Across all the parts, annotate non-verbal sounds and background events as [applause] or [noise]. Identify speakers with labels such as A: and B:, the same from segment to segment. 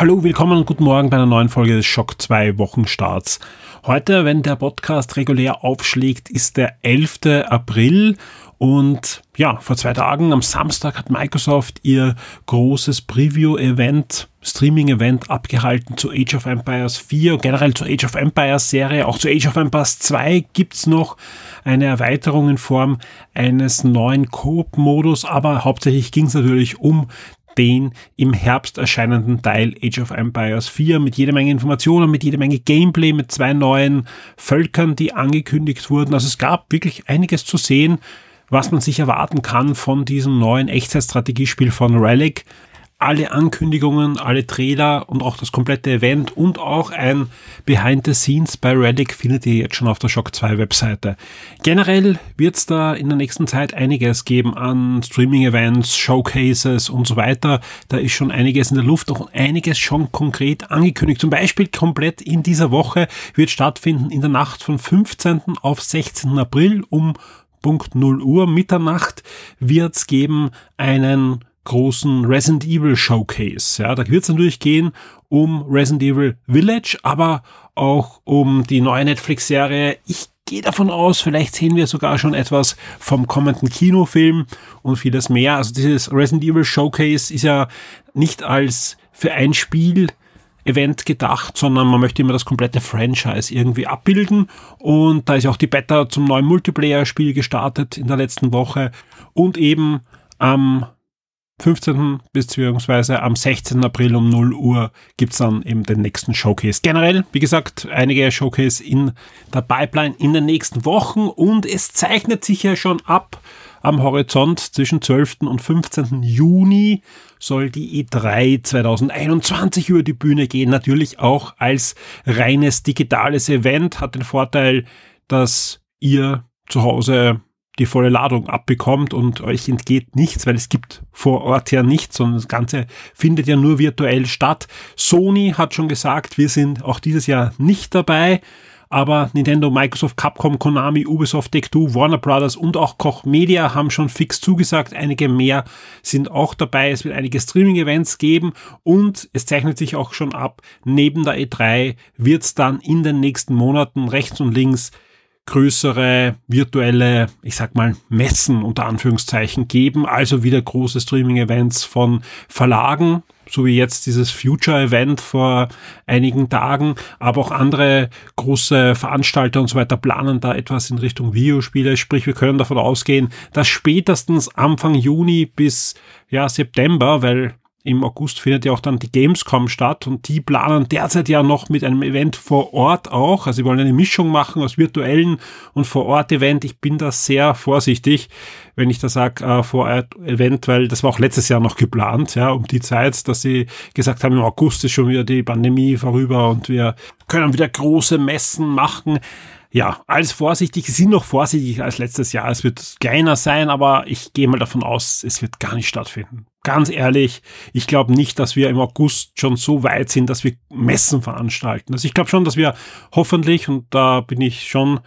A: Hallo, willkommen und guten Morgen bei einer neuen Folge des Schock 2 Wochenstarts. Heute, wenn der Podcast regulär aufschlägt, ist der 11. April und ja, vor zwei Tagen am Samstag hat Microsoft ihr großes Preview-Event, Streaming-Event abgehalten zu Age of Empires 4 und generell zur Age of Empires Serie. Auch zu Age of Empires 2 gibt's noch eine Erweiterung in Form eines neuen Coop-Modus, aber hauptsächlich ging's natürlich um den im Herbst erscheinenden Teil Age of Empires 4 mit jeder Menge Informationen, mit jeder Menge Gameplay, mit zwei neuen Völkern, die angekündigt wurden. Also es gab wirklich einiges zu sehen, was man sich erwarten kann von diesem neuen Echtzeitstrategiespiel von Relic alle Ankündigungen, alle Trailer und auch das komplette Event und auch ein Behind the Scenes bei Relic findet ihr jetzt schon auf der Shock 2 Webseite. Generell wird es da in der nächsten Zeit einiges geben an Streaming-Events, Showcases und so weiter. Da ist schon einiges in der Luft, auch einiges schon konkret angekündigt. Zum Beispiel komplett in dieser Woche wird stattfinden in der Nacht von 15. auf 16. April um Punkt 0 Uhr Mitternacht wird es geben einen großen Resident Evil Showcase. Ja, da wird es natürlich gehen um Resident Evil Village, aber auch um die neue Netflix-Serie. Ich gehe davon aus, vielleicht sehen wir sogar schon etwas vom kommenden Kinofilm und vieles mehr. Also dieses Resident Evil Showcase ist ja nicht als für ein Spiel Event gedacht, sondern man möchte immer das komplette Franchise irgendwie abbilden. Und da ist auch die Beta zum neuen Multiplayer-Spiel gestartet in der letzten Woche. Und eben am 15. beziehungsweise am 16. April um 0 Uhr gibt's dann eben den nächsten Showcase. Generell, wie gesagt, einige Showcase in der Pipeline in den nächsten Wochen und es zeichnet sich ja schon ab am Horizont zwischen 12. und 15. Juni soll die E3 2021 über die Bühne gehen. Natürlich auch als reines digitales Event hat den Vorteil, dass ihr zu Hause die volle Ladung abbekommt und euch entgeht nichts, weil es gibt vor Ort ja nichts, sondern das Ganze findet ja nur virtuell statt. Sony hat schon gesagt, wir sind auch dieses Jahr nicht dabei. Aber Nintendo, Microsoft, Capcom, Konami, Ubisoft, Take-Two, Warner Brothers und auch Koch Media haben schon fix zugesagt. Einige mehr sind auch dabei. Es wird einige Streaming-Events geben und es zeichnet sich auch schon ab, neben der E3 wird es dann in den nächsten Monaten rechts und links größere virtuelle, ich sag mal, Messen unter Anführungszeichen geben, also wieder große Streaming-Events von Verlagen, so wie jetzt dieses Future-Event vor einigen Tagen, aber auch andere große Veranstalter und so weiter planen da etwas in Richtung Videospiele. Sprich, wir können davon ausgehen, dass spätestens Anfang Juni bis ja, September, weil im August findet ja auch dann die Gamescom statt und die planen derzeit ja noch mit einem Event vor Ort auch. Also sie wollen eine Mischung machen aus virtuellen und vor Ort Event. Ich bin da sehr vorsichtig, wenn ich da sage äh, vor Ort Event, weil das war auch letztes Jahr noch geplant, ja, um die Zeit, dass sie gesagt haben, im August ist schon wieder die Pandemie vorüber und wir können wieder große Messen machen ja, alles vorsichtig. Sie sind noch vorsichtiger als letztes Jahr. Es wird kleiner sein, aber ich gehe mal davon aus, es wird gar nicht stattfinden. Ganz ehrlich, ich glaube nicht, dass wir im August schon so weit sind, dass wir Messen veranstalten. Also ich glaube schon, dass wir hoffentlich, und da bin ich schon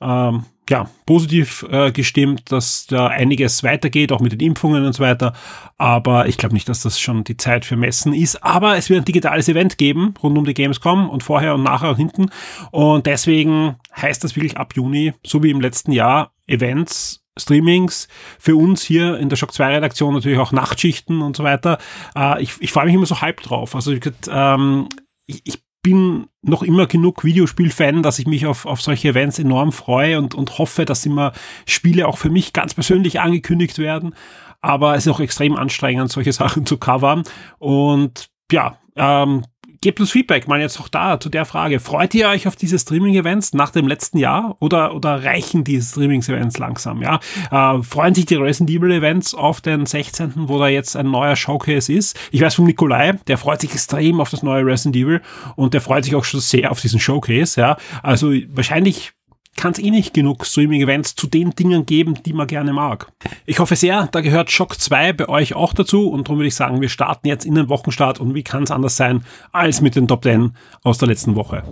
A: ähm, ja, positiv äh, gestimmt, dass da einiges weitergeht, auch mit den Impfungen und so weiter. Aber ich glaube nicht, dass das schon die Zeit für Messen ist. Aber es wird ein digitales Event geben rund um die Gamescom und vorher und nachher und hinten. Und deswegen heißt das wirklich ab Juni, so wie im letzten Jahr, Events Streamings, für uns hier in der Shock 2 Redaktion natürlich auch Nachtschichten und so weiter. Äh, ich ich freue mich immer so halb drauf. Also ich, ähm, ich, ich bin noch immer genug Videospiel-Fan, dass ich mich auf, auf solche Events enorm freue und, und hoffe, dass immer Spiele auch für mich ganz persönlich angekündigt werden. Aber es ist auch extrem anstrengend, solche [laughs] Sachen zu covern. Und ja, ähm, gebt uns Feedback, mal jetzt auch da zu der Frage. Freut ihr euch auf diese Streaming-Events nach dem letzten Jahr oder, oder reichen diese Streaming-Events langsam? Ja, äh, freuen sich die Resident Evil-Events auf den 16., wo da jetzt ein neuer Showcase ist? Ich weiß von Nikolai, der freut sich extrem auf das neue Resident Evil und der freut sich auch schon sehr auf diesen Showcase. Ja, also wahrscheinlich kann es eh nicht genug Streaming-Events zu den Dingen geben, die man gerne mag. Ich hoffe sehr, da gehört Shock 2 bei euch auch dazu und darum würde ich sagen, wir starten jetzt in den Wochenstart und wie kann es anders sein als mit den Top 10 aus der letzten Woche.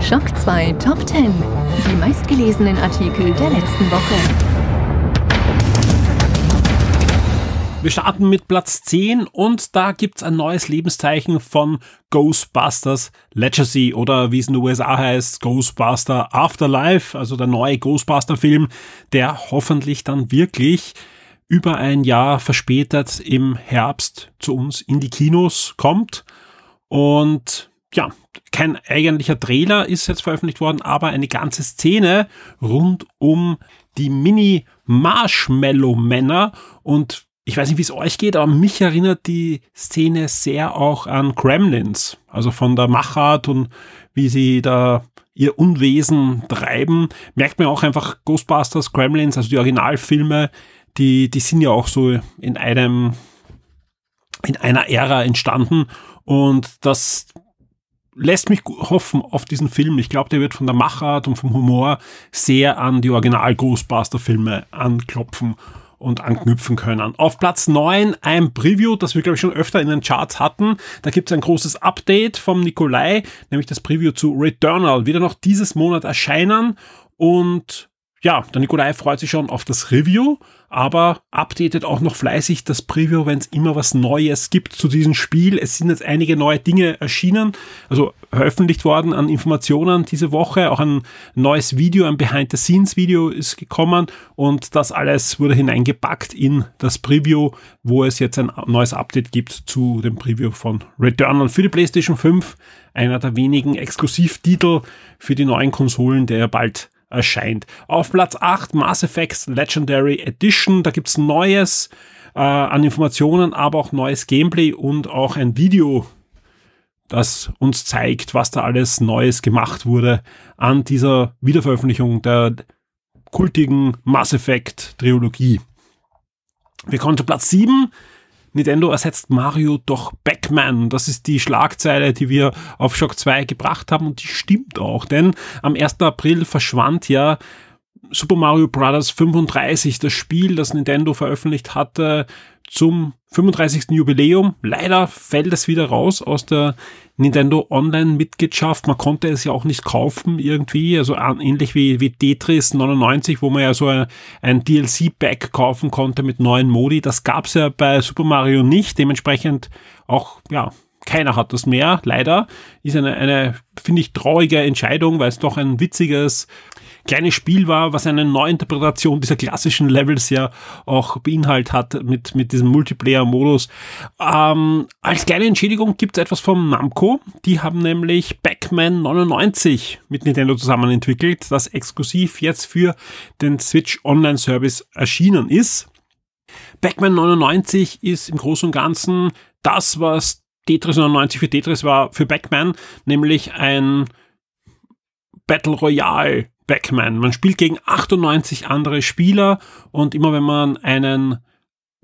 B: Shock 2 Top 10. Die meistgelesenen Artikel der letzten Woche.
A: Wir starten mit Platz 10 und da gibt's ein neues Lebenszeichen von Ghostbusters Legacy oder wie es in den USA heißt, Ghostbuster Afterlife, also der neue Ghostbuster-Film, der hoffentlich dann wirklich über ein Jahr verspätet im Herbst zu uns in die Kinos kommt. Und ja, kein eigentlicher Trailer ist jetzt veröffentlicht worden, aber eine ganze Szene rund um die Mini Marshmallow Männer und ich weiß nicht, wie es euch geht, aber mich erinnert die Szene sehr auch an Gremlins. Also von der Machart und wie sie da ihr Unwesen treiben. Merkt man auch einfach Ghostbusters, Gremlins, also die Originalfilme, die, die sind ja auch so in einem, in einer Ära entstanden. Und das lässt mich hoffen auf diesen Film. Ich glaube, der wird von der Machart und vom Humor sehr an die Original Ghostbuster Filme anklopfen und anknüpfen können. Auf Platz 9 ein Preview, das wir, glaube ich, schon öfter in den Charts hatten. Da gibt es ein großes Update vom Nikolai, nämlich das Preview zu Returnal. Wieder noch dieses Monat erscheinen und ja, der Nikolai freut sich schon auf das Review, aber updatet auch noch fleißig das Preview, wenn es immer was Neues gibt zu diesem Spiel. Es sind jetzt einige neue Dinge erschienen, also veröffentlicht worden an Informationen diese Woche. Auch ein neues Video, ein Behind-the-Scenes-Video ist gekommen und das alles wurde hineingepackt in das Preview, wo es jetzt ein neues Update gibt zu dem Preview von Returnal für die PlayStation 5. Einer der wenigen Exklusivtitel für die neuen Konsolen, der ja bald erscheint. Auf Platz 8 Mass Effect Legendary Edition. Da gibt's Neues äh, an Informationen, aber auch neues Gameplay und auch ein Video, das uns zeigt, was da alles Neues gemacht wurde an dieser Wiederveröffentlichung der kultigen Mass Effect Trilogie. Wir kommen zu Platz 7. Nintendo ersetzt Mario durch Backman. Das ist die Schlagzeile, die wir auf Shock 2 gebracht haben und die stimmt auch, denn am 1. April verschwand ja Super Mario Bros. 35, das Spiel, das Nintendo veröffentlicht hatte zum 35. Jubiläum. Leider fällt es wieder raus aus der Nintendo Online-Mitgliedschaft. Man konnte es ja auch nicht kaufen irgendwie, also ähnlich wie, wie Tetris 99, wo man ja so ein, ein DLC-Pack kaufen konnte mit neuen Modi. Das gab's ja bei Super Mario nicht. Dementsprechend auch, ja, keiner hat das mehr, leider. Ist eine, eine finde ich, traurige Entscheidung, weil es doch ein witziges kleines Spiel war, was eine Neuinterpretation dieser klassischen Levels ja auch beinhaltet hat mit, mit diesem Multiplayer-Modus. Ähm, als kleine Entschädigung gibt es etwas vom Namco. Die haben nämlich Backman 99 mit Nintendo zusammen entwickelt, das exklusiv jetzt für den Switch Online Service erschienen ist. Backman 99 ist im Großen und Ganzen das, was Tetris 99 für Tetris war für Backman, nämlich ein Battle Royale Backman. Man spielt gegen 98 andere Spieler und immer wenn man einen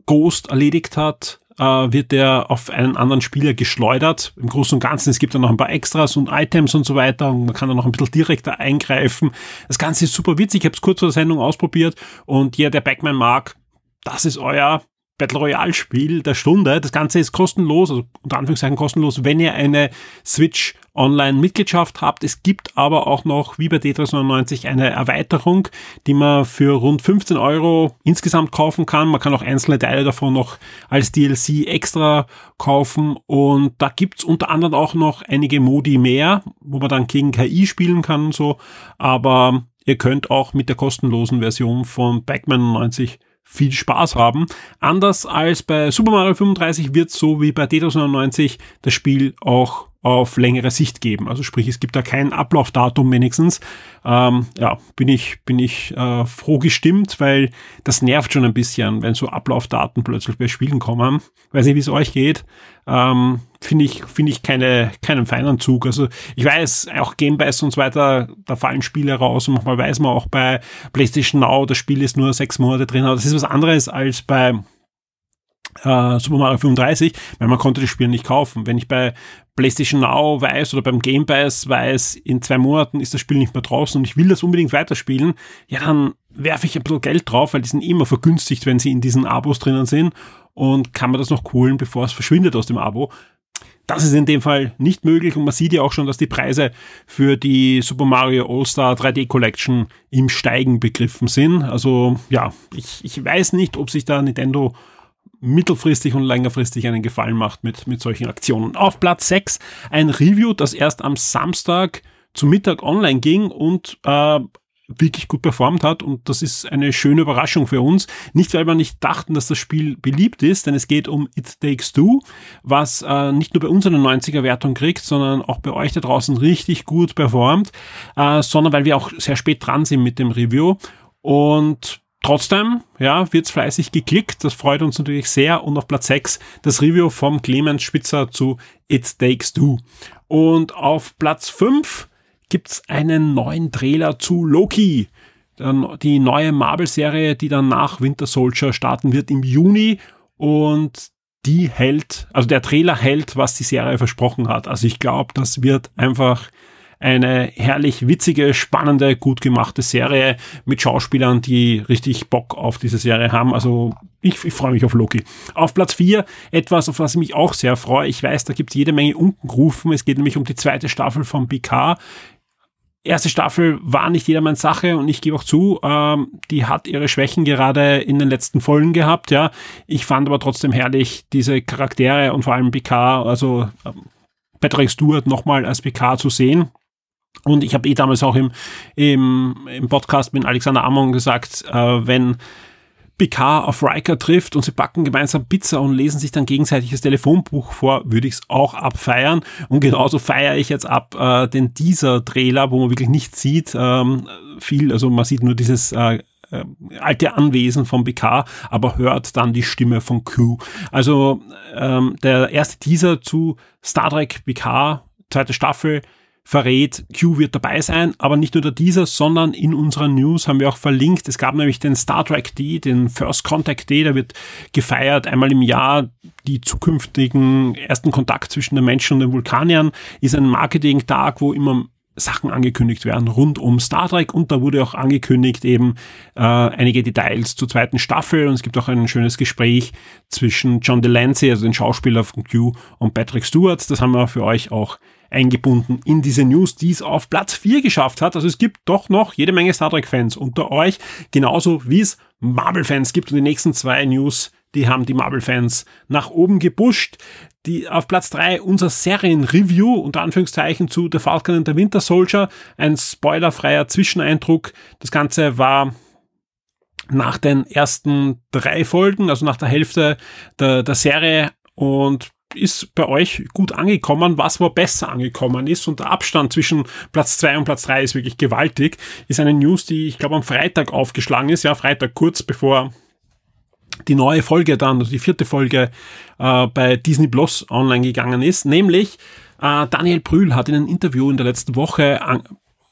A: Ghost erledigt hat, äh, wird der auf einen anderen Spieler geschleudert. Im Großen und Ganzen, es gibt dann noch ein paar Extras und Items und so weiter und man kann dann noch ein bisschen direkter eingreifen. Das Ganze ist super witzig. Ich habe es kurz vor der Sendung ausprobiert und jeder, der Backman mag, das ist euer Battle Royale Spiel der Stunde. Das Ganze ist kostenlos, also unter Anführungszeichen kostenlos, wenn ihr eine Switch Online Mitgliedschaft habt. Es gibt aber auch noch, wie bei Tetris 99, eine Erweiterung, die man für rund 15 Euro insgesamt kaufen kann. Man kann auch einzelne Teile davon noch als DLC extra kaufen und da gibt's unter anderem auch noch einige Modi mehr, wo man dann gegen KI spielen kann und so. Aber ihr könnt auch mit der kostenlosen Version von Backman 90 viel Spaß haben. Anders als bei Super Mario 35 wird so wie bei Tetris 99 das Spiel auch auf längere Sicht geben. Also sprich, es gibt da kein Ablaufdatum wenigstens. Ähm, ja, bin ich, bin ich äh, froh gestimmt, weil das nervt schon ein bisschen, wenn so Ablaufdaten plötzlich bei Spielen kommen. Weiß nicht, wie es euch geht. Ähm, finde ich, finde ich keine, keinen feinen Zug. Also ich weiß, auch Gamebase und so weiter, da fallen Spiele raus und manchmal weiß man auch bei PlayStation Now, das Spiel ist nur sechs Monate drin, aber das ist was anderes als bei äh, Super Mario 35, weil man konnte das Spiel nicht kaufen. Wenn ich bei PlayStation Now weiß oder beim Game Pass weiß, in zwei Monaten ist das Spiel nicht mehr draußen und ich will das unbedingt weiterspielen, ja, dann werfe ich ein bisschen Geld drauf, weil die sind immer vergünstigt, wenn sie in diesen Abos drinnen sind und kann man das noch holen, bevor es verschwindet aus dem Abo. Das ist in dem Fall nicht möglich und man sieht ja auch schon, dass die Preise für die Super Mario All-Star 3D Collection im Steigen begriffen sind. Also ja, ich, ich weiß nicht, ob sich da Nintendo mittelfristig und längerfristig einen Gefallen macht mit, mit solchen Aktionen. Auf Platz 6 ein Review, das erst am Samstag zu Mittag online ging und äh, wirklich gut performt hat und das ist eine schöne Überraschung für uns. Nicht, weil wir nicht dachten, dass das Spiel beliebt ist, denn es geht um It Takes Two, was äh, nicht nur bei uns eine 90er Wertung kriegt, sondern auch bei euch da draußen richtig gut performt, äh, sondern weil wir auch sehr spät dran sind mit dem Review und Trotzdem, ja, wird's fleißig geklickt. Das freut uns natürlich sehr. Und auf Platz 6 das Review vom Clemens Spitzer zu It Takes Two. Und auf Platz 5 gibt's einen neuen Trailer zu Loki. Die neue Marvel-Serie, die dann nach Winter Soldier starten wird im Juni. Und die hält, also der Trailer hält, was die Serie versprochen hat. Also ich glaube, das wird einfach eine herrlich witzige, spannende, gut gemachte Serie mit Schauspielern, die richtig Bock auf diese Serie haben. Also ich, ich freue mich auf Loki. Auf Platz 4 etwas, auf was ich mich auch sehr freue. Ich weiß, da gibt es jede Menge Unkenrufen. Es geht nämlich um die zweite Staffel von PK. Erste Staffel war nicht jedermanns Sache und ich gebe auch zu, ähm, die hat ihre Schwächen gerade in den letzten Folgen gehabt, ja. Ich fand aber trotzdem herrlich diese Charaktere und vor allem PK, also ähm, Patrick Stewart nochmal als PK zu sehen. Und ich habe eh damals auch im, im, im Podcast mit Alexander Amon gesagt, äh, wenn Picard auf Riker trifft und sie backen gemeinsam Pizza und lesen sich dann gegenseitig das Telefonbuch vor, würde ich es auch abfeiern. Und genauso feiere ich jetzt ab äh, den Teaser-Trailer, wo man wirklich nichts sieht, ähm, viel, also man sieht nur dieses äh, äh, alte Anwesen von Picard, aber hört dann die Stimme von Q. Also ähm, der erste Teaser zu Star Trek Picard, zweite Staffel, verrät, Q wird dabei sein, aber nicht nur der dieser, sondern in unserer News haben wir auch verlinkt. Es gab nämlich den Star Trek Day, den First Contact Day, der wird gefeiert einmal im Jahr. Die zukünftigen ersten Kontakt zwischen den Menschen und den Vulkaniern ist ein Marketing-Tag, wo immer Sachen angekündigt werden rund um Star Trek und da wurde auch angekündigt eben äh, einige Details zur zweiten Staffel und es gibt auch ein schönes Gespräch zwischen John Delancey, also den Schauspieler von Q und Patrick Stewart. Das haben wir für euch auch eingebunden in diese News, die es auf Platz 4 geschafft hat. Also es gibt doch noch jede Menge Star Trek-Fans unter euch, genauso wie es Marvel-Fans gibt. Und die nächsten zwei News, die haben die Marvel-Fans nach oben gepusht. Die auf Platz 3 unser Serien-Review, unter Anführungszeichen, zu The Falcon and the Winter Soldier. Ein spoilerfreier Zwischeneindruck. Das Ganze war nach den ersten drei Folgen, also nach der Hälfte der, der Serie und ist bei euch gut angekommen, was aber besser angekommen ist und der Abstand zwischen Platz zwei und Platz drei ist wirklich gewaltig, ist eine News, die ich glaube am Freitag aufgeschlagen ist, ja, Freitag kurz bevor die neue Folge dann, also die vierte Folge äh, bei Disney Plus online gegangen ist, nämlich äh, Daniel Brühl hat in einem Interview in der letzten Woche an,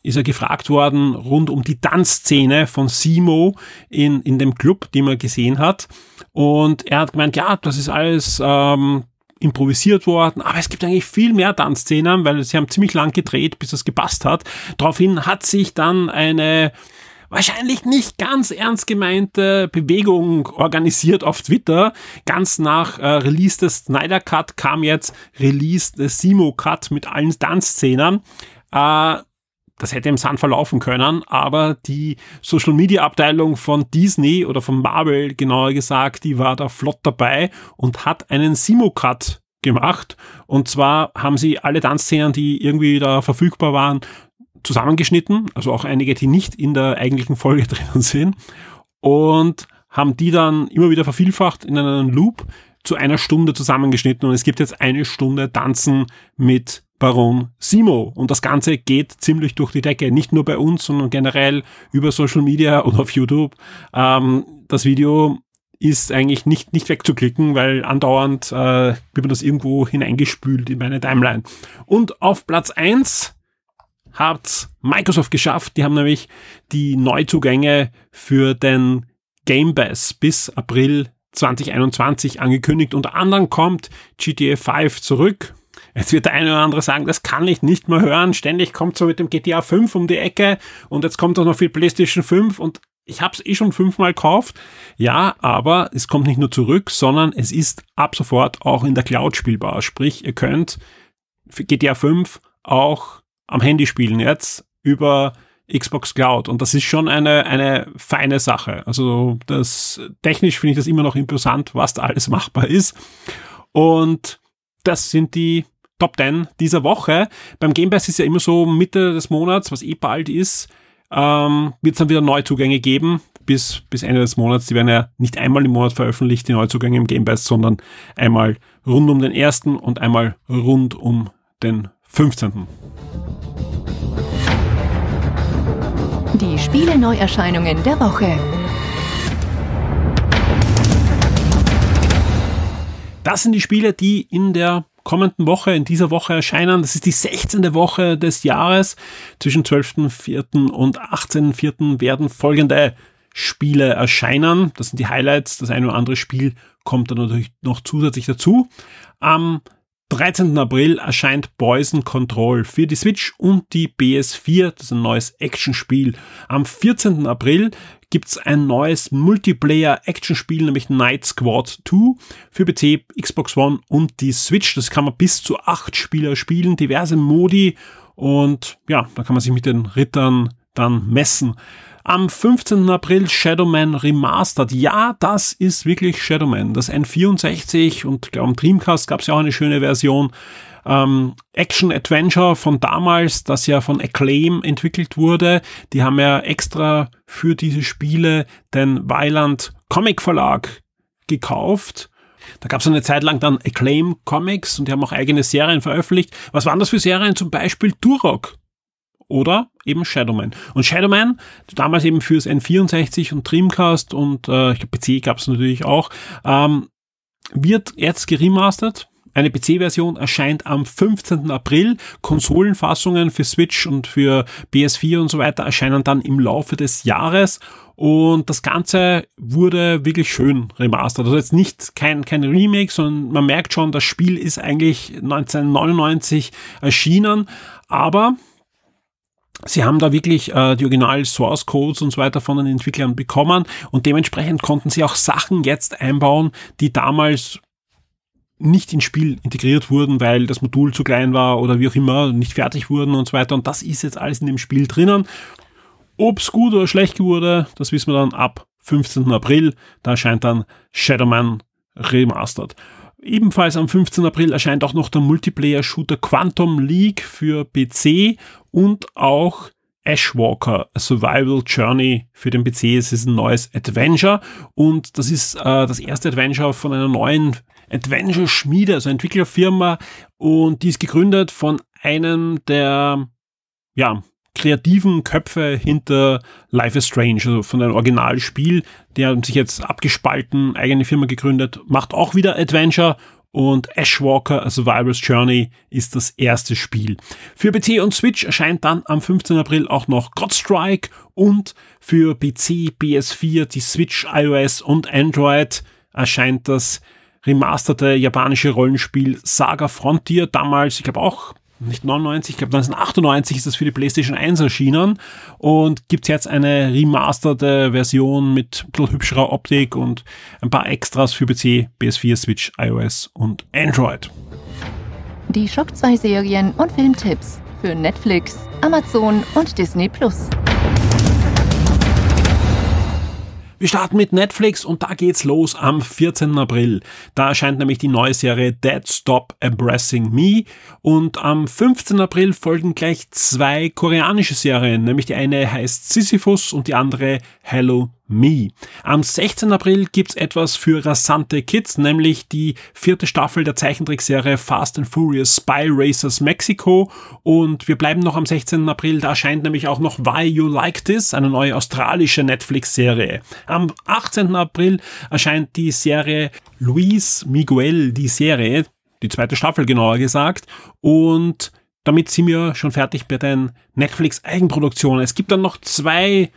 A: ist er gefragt worden rund um die Tanzszene von Simo in, in dem Club, die man gesehen hat. Und er hat gemeint, ja, das ist alles ähm, improvisiert worden, aber es gibt eigentlich viel mehr Tanzszenen, weil sie haben ziemlich lang gedreht, bis es gepasst hat. Daraufhin hat sich dann eine wahrscheinlich nicht ganz ernst gemeinte Bewegung organisiert auf Twitter. Ganz nach äh, Release des Snyder Cut kam jetzt Release des Simo Cut mit allen Tanzszenen. Äh, das hätte im Sand verlaufen können, aber die Social Media Abteilung von Disney oder von Marvel, genauer gesagt, die war da flott dabei und hat einen Simo-Cut gemacht. Und zwar haben sie alle Tanzszenen, die irgendwie da verfügbar waren, zusammengeschnitten, also auch einige, die nicht in der eigentlichen Folge [laughs] drinnen sind, und haben die dann immer wieder vervielfacht in einen Loop zu einer Stunde zusammengeschnitten. Und es gibt jetzt eine Stunde Tanzen mit Baron Simo. Und das Ganze geht ziemlich durch die Decke. Nicht nur bei uns, sondern generell über Social Media [laughs] und auf YouTube. Ähm, das Video ist eigentlich nicht, nicht wegzuklicken, weil andauernd äh, wird man das irgendwo hineingespült in meine Timeline. Und auf Platz eins hat Microsoft geschafft. Die haben nämlich die Neuzugänge für den Game Pass bis April 2021 angekündigt. Unter anderem kommt GTA 5 zurück. Jetzt wird der eine oder andere sagen, das kann ich nicht mehr hören. Ständig kommt so mit dem GTA 5 um die Ecke und jetzt kommt auch noch viel PlayStation 5 und ich habe es eh schon fünfmal gekauft. Ja, aber es kommt nicht nur zurück, sondern es ist ab sofort auch in der Cloud spielbar. Sprich, ihr könnt GTA 5 auch am Handy spielen jetzt über Xbox Cloud. Und das ist schon eine, eine feine Sache. Also das technisch finde ich das immer noch imposant, was da alles machbar ist. Und das sind die Top 10 dieser Woche. Beim Game Pass ist ja immer so Mitte des Monats, was eh bald ist, ähm, wird es dann wieder Neuzugänge geben. Bis, bis Ende des Monats. Die werden ja nicht einmal im Monat veröffentlicht, die Neuzugänge im Game Pass, sondern einmal rund um den ersten und einmal rund um den 15.
B: Die Spiele-Neuerscheinungen der Woche.
A: Das sind die Spiele, die in der kommenden Woche, in dieser Woche erscheinen. Das ist die 16. Woche des Jahres. Zwischen 12.04. und 18.04. werden folgende Spiele erscheinen. Das sind die Highlights. Das eine oder andere Spiel kommt dann natürlich noch zusätzlich dazu. Am 13. April erscheint Poison Control für die Switch und die PS4. Das ist ein neues Actionspiel. Am 14. April gibt's ein neues Multiplayer-Actionspiel, nämlich Night Squad 2 für PC, Xbox One und die Switch. Das kann man bis zu acht Spieler spielen, diverse Modi und ja, da kann man sich mit den Rittern dann messen. Am 15. April Shadowman Remastered. Ja, das ist wirklich Shadowman. Das N64 und glaube am Dreamcast gab es ja auch eine schöne Version. Ähm, Action Adventure von damals, das ja von Acclaim entwickelt wurde. Die haben ja extra für diese Spiele den Weiland Comic Verlag gekauft. Da gab es eine Zeit lang dann Acclaim Comics und die haben auch eigene Serien veröffentlicht. Was waren das für Serien? Zum Beispiel Turok oder eben Shadowman. Und Shadowman, damals eben fürs N64 und Dreamcast und äh, ich glaube PC gab es natürlich auch, ähm, wird jetzt geremastert. Eine PC-Version erscheint am 15. April. Konsolenfassungen für Switch und für PS4 und so weiter erscheinen dann im Laufe des Jahres. Und das Ganze wurde wirklich schön remastert. Also jetzt nicht kein, kein Remake, sondern man merkt schon, das Spiel ist eigentlich 1999 erschienen. Aber Sie haben da wirklich äh, die Original Source Codes und so weiter von den Entwicklern bekommen und dementsprechend konnten sie auch Sachen jetzt einbauen, die damals nicht ins Spiel integriert wurden, weil das Modul zu klein war oder wie auch immer, nicht fertig wurden und so weiter. Und das ist jetzt alles in dem Spiel drinnen. Ob es gut oder schlecht wurde, das wissen wir dann ab 15. April. Da erscheint dann Shadowman Remastered. Ebenfalls am 15. April erscheint auch noch der Multiplayer-Shooter Quantum League für PC und auch Ashwalker, A Survival Journey für den PC. Es ist ein neues Adventure und das ist äh, das erste Adventure von einer neuen Adventure-Schmiede, also Entwicklerfirma und die ist gegründet von einem der ja, kreativen Köpfe hinter Life is Strange, also von einem Originalspiel. Der hat sich jetzt abgespalten, eigene Firma gegründet, macht auch wieder Adventure und Ashwalker A Survivor's Journey ist das erste Spiel. Für PC und Switch erscheint dann am 15. April auch noch Godstrike und für PC, PS4, die Switch, iOS und Android erscheint das remasterte japanische Rollenspiel Saga Frontier, damals, ich glaube auch nicht 99, ich glaube 1998 ist das für die PlayStation 1 erschienen und gibt jetzt eine remasterte Version mit ein bisschen hübscherer Optik und ein paar Extras für PC, PS4, Switch, iOS und Android.
B: Die Shock 2 Serien und Filmtipps für Netflix, Amazon und Disney Plus.
A: Wir starten mit Netflix und da geht's los am 14. April. Da erscheint nämlich die neue Serie Dead Stop Embracing Me und am 15. April folgen gleich zwei koreanische Serien, nämlich die eine heißt Sisyphus und die andere Hello Me. Am 16. April gibt's etwas für rasante Kids, nämlich die vierte Staffel der Zeichentrickserie Fast and Furious Spy Racers Mexico. Und wir bleiben noch am 16. April, da erscheint nämlich auch noch Why You Like This, eine neue australische Netflix-Serie. Am 18. April erscheint die Serie Luis Miguel, die Serie, die zweite Staffel genauer gesagt. Und damit sind wir schon fertig bei den Netflix-Eigenproduktionen. Es gibt dann noch zwei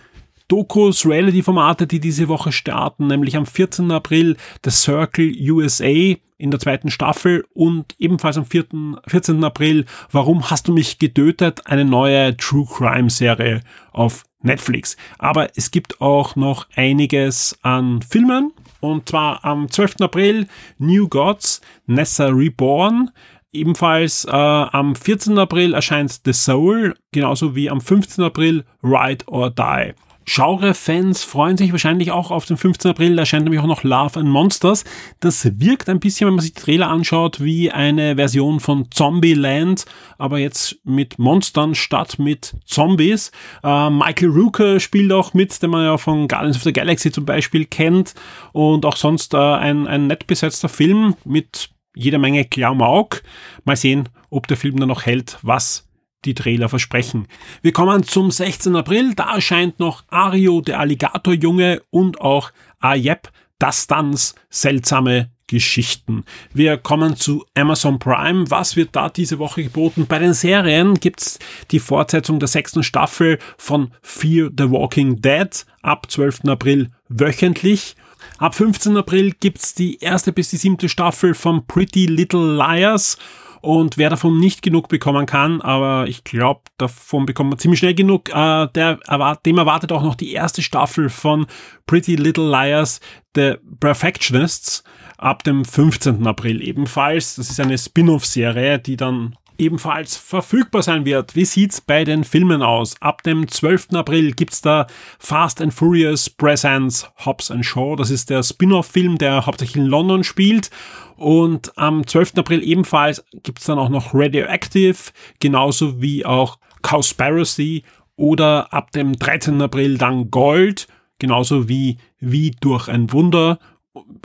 A: Dokus, Reality-Formate, die diese Woche starten, nämlich am 14. April The Circle USA in der zweiten Staffel und ebenfalls am 4., 14. April Warum hast du mich getötet? Eine neue True Crime Serie auf Netflix. Aber es gibt auch noch einiges an Filmen und zwar am 12. April New Gods, Nessa Reborn, Ebenfalls äh, am 14. April erscheint The Soul, genauso wie am 15. April Ride or Die. Genre-Fans freuen sich wahrscheinlich auch auf den 15. April. Da erscheint nämlich auch noch Love and Monsters. Das wirkt ein bisschen, wenn man sich die Trailer anschaut, wie eine Version von Zombieland, aber jetzt mit Monstern statt mit Zombies. Äh, Michael Rooker spielt auch mit, den man ja von Guardians of the Galaxy zum Beispiel kennt. Und auch sonst äh, ein, ein nett besetzter Film mit jeder Menge Klamauk. Mal sehen, ob der Film dann noch hält, was die Trailer versprechen. Wir kommen zum 16. April. Da erscheint noch Ario, der Alligatorjunge und auch Ayep, das Tanz, seltsame Geschichten. Wir kommen zu Amazon Prime. Was wird da diese Woche geboten? Bei den Serien gibt's die Fortsetzung der sechsten Staffel von Fear the Walking Dead ab 12. April wöchentlich. Ab 15. April gibt's die erste bis die siebte Staffel von Pretty Little Liars und wer davon nicht genug bekommen kann, aber ich glaube, davon bekommt man ziemlich schnell genug, äh, der, dem erwartet auch noch die erste Staffel von Pretty Little Liars, The Perfectionists, ab dem 15. April ebenfalls. Das ist eine Spin-off-Serie, die dann ebenfalls verfügbar sein wird. Wie sieht's bei den Filmen aus? Ab dem 12. April gibt's da Fast and Furious Presents Hobbs and Shaw. Das ist der Spin-off-Film, der hauptsächlich in London spielt. Und am 12. April ebenfalls gibt's dann auch noch Radioactive, genauso wie auch Cowspiracy oder ab dem 13. April dann Gold, genauso wie Wie durch ein Wunder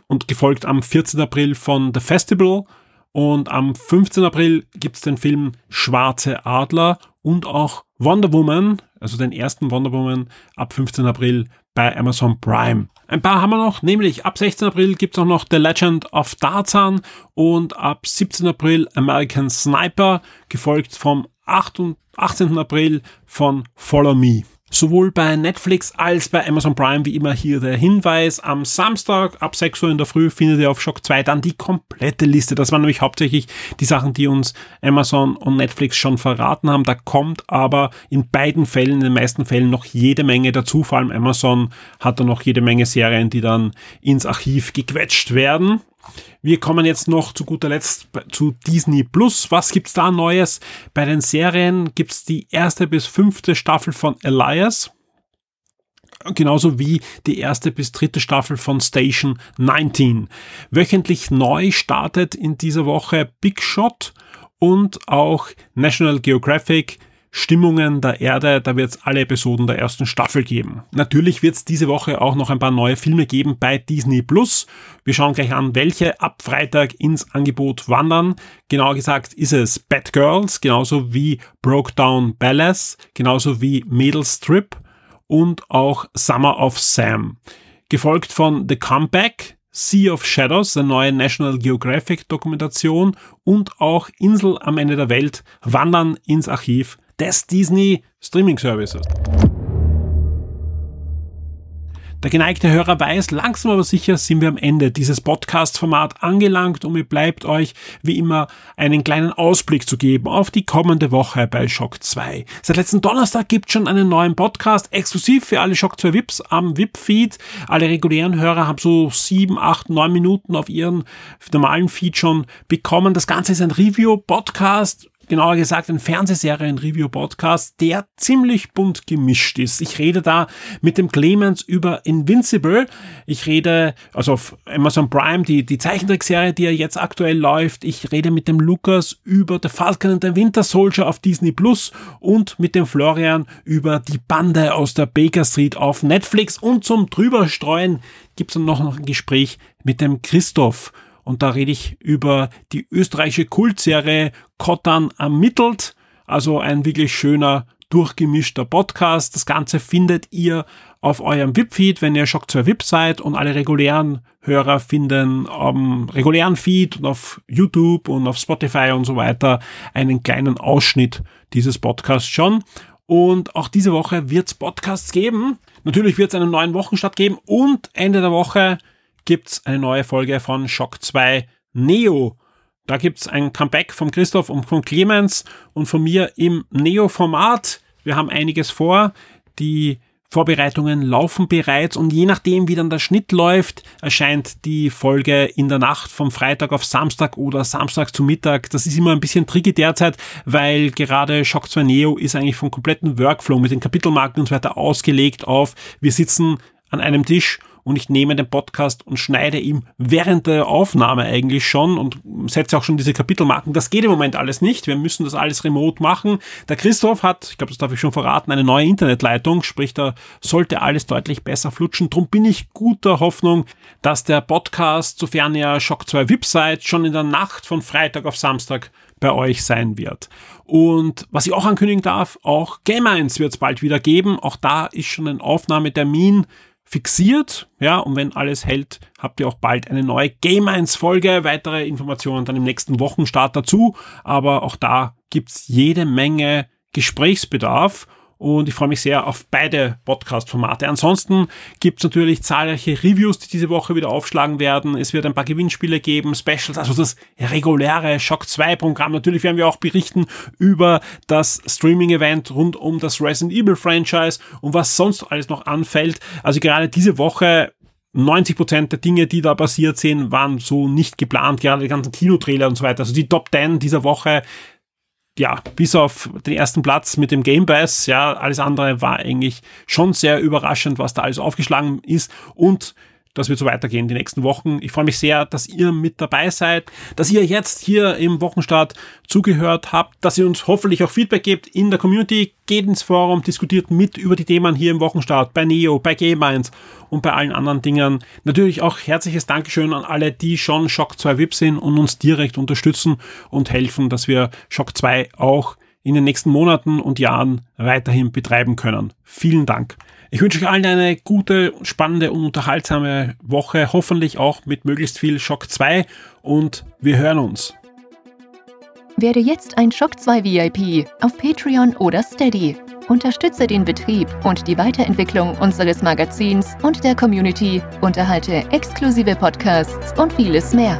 A: und gefolgt am 14. April von The Festival und am 15. April gibt's den Film Schwarze Adler und auch Wonder Woman, also den ersten Wonder Woman ab 15. April bei Amazon Prime. Ein paar haben wir noch, nämlich ab 16. April gibt's auch noch The Legend of Tarzan und ab 17. April American Sniper, gefolgt vom 8. 18. April von Follow Me. Sowohl bei Netflix als bei Amazon Prime wie immer hier der Hinweis. Am Samstag ab 6 Uhr in der Früh findet ihr auf Shock 2 dann die komplette Liste. Das waren nämlich hauptsächlich die Sachen, die uns Amazon und Netflix schon verraten haben. Da kommt aber in beiden Fällen, in den meisten Fällen noch jede Menge dazu. Vor allem Amazon hat da noch jede Menge Serien, die dann ins Archiv gequetscht werden. Wir kommen jetzt noch zu guter Letzt zu Disney Plus. Was gibt's da Neues? Bei den Serien gibt's die erste bis fünfte Staffel von Elias. Genauso wie die erste bis dritte Staffel von Station 19. Wöchentlich neu startet in dieser Woche Big Shot und auch National Geographic Stimmungen der Erde, da wird es alle Episoden der ersten Staffel geben. Natürlich wird es diese Woche auch noch ein paar neue Filme geben bei Disney Plus. Wir schauen gleich an, welche ab Freitag ins Angebot wandern. Genauer gesagt ist es Bad Girls, genauso wie Broke Down Ballas, genauso wie Mädels Trip und auch Summer of Sam. Gefolgt von The Comeback, Sea of Shadows, eine neue National Geographic Dokumentation und auch Insel am Ende der Welt wandern ins Archiv des Disney Streaming Services. Der geneigte Hörer weiß, langsam aber sicher sind wir am Ende dieses Podcast-Format angelangt und mir bleibt euch wie immer einen kleinen Ausblick zu geben auf die kommende Woche bei Shock 2. Seit letzten Donnerstag gibt schon einen neuen Podcast exklusiv für alle Shock 2 VIPs am VIP-Feed. Alle regulären Hörer haben so sieben, acht, neun Minuten auf ihren normalen Feed schon bekommen. Das Ganze ist ein Review-Podcast genauer gesagt ein Fernsehserien-Review-Podcast, der ziemlich bunt gemischt ist. Ich rede da mit dem Clemens über Invincible. Ich rede, also auf Amazon Prime, die, die Zeichentrickserie, die ja jetzt aktuell läuft. Ich rede mit dem Lukas über The Falcon and the Winter Soldier auf Disney Plus und mit dem Florian über die Bande aus der Baker Street auf Netflix. Und zum drüberstreuen gibt's dann noch ein Gespräch mit dem Christoph und da rede ich über die österreichische Kultserie Kottan ermittelt. Also ein wirklich schöner, durchgemischter Podcast. Das Ganze findet ihr auf eurem VIP-Feed, wenn ihr Shock 2 VIP seid und alle regulären Hörer finden am regulären Feed und auf YouTube und auf Spotify und so weiter einen kleinen Ausschnitt dieses Podcasts schon. Und auch diese Woche wird es Podcasts geben. Natürlich wird es einen neuen Wochenstart geben und Ende der Woche gibt's eine neue Folge von Shock 2 Neo. Da gibt's ein Comeback von Christoph und von Clemens und von mir im Neo-Format. Wir haben einiges vor. Die Vorbereitungen laufen bereits und je nachdem, wie dann der Schnitt läuft, erscheint die Folge in der Nacht vom Freitag auf Samstag oder Samstag zu Mittag. Das ist immer ein bisschen tricky derzeit, weil gerade Shock 2 Neo ist eigentlich vom kompletten Workflow mit den Kapitelmarken und so weiter ausgelegt auf, wir sitzen an einem Tisch und ich nehme den Podcast und schneide ihm während der Aufnahme eigentlich schon und setze auch schon diese Kapitelmarken. Das geht im Moment alles nicht. Wir müssen das alles remote machen. Der Christoph hat, ich glaube, das darf ich schon verraten, eine neue Internetleitung, sprich, da sollte alles deutlich besser flutschen. Drum bin ich guter Hoffnung, dass der Podcast, sofern ihr Shock 2 VIP seid, schon in der Nacht von Freitag auf Samstag bei euch sein wird. Und was ich auch ankündigen darf, auch Game 1 wird es bald wieder geben. Auch da ist schon ein Aufnahmetermin fixiert. Ja, und wenn alles hält, habt ihr auch bald eine neue Game 1 Folge. Weitere Informationen dann im nächsten Wochenstart dazu. Aber auch da gibt's jede Menge Gesprächsbedarf und ich freue mich sehr auf beide Podcast-Formate. Ansonsten gibt es natürlich zahlreiche Reviews, die diese Woche wieder aufschlagen werden. Es wird ein paar Gewinnspiele geben, Specials, also das reguläre Shock 2 Programm. Natürlich werden wir auch berichten über das Streaming-Event rund um das Resident Evil Franchise und was sonst alles noch anfällt. Also gerade diese Woche 90 Prozent der Dinge, die da passiert sind, waren so nicht geplant, gerade die ganzen Kinotrailer und so weiter. Also die Top 10 dieser Woche ja, bis auf den ersten Platz mit dem Game Pass, ja, alles andere war eigentlich schon sehr überraschend, was da alles aufgeschlagen ist. Und das wird so weitergehen die nächsten Wochen. Ich freue mich sehr, dass ihr mit dabei seid, dass ihr jetzt hier im Wochenstart zugehört habt, dass ihr uns hoffentlich auch Feedback gebt in der Community. Geht ins Forum, diskutiert mit über die Themen hier im Wochenstart, bei Neo, bei Game 1 und bei allen anderen Dingen. Natürlich auch herzliches Dankeschön an alle, die schon Shock 2 VIP sind und uns direkt unterstützen und helfen, dass wir Shock 2 auch in den nächsten Monaten und Jahren weiterhin betreiben können. Vielen Dank. Ich wünsche euch allen eine gute, spannende und unterhaltsame Woche, hoffentlich auch mit möglichst viel Shock 2 und wir hören uns.
B: Werde jetzt ein Shock 2 VIP auf Patreon oder Steady. Unterstütze den Betrieb und die Weiterentwicklung unseres Magazins und der Community, unterhalte exklusive Podcasts und vieles mehr.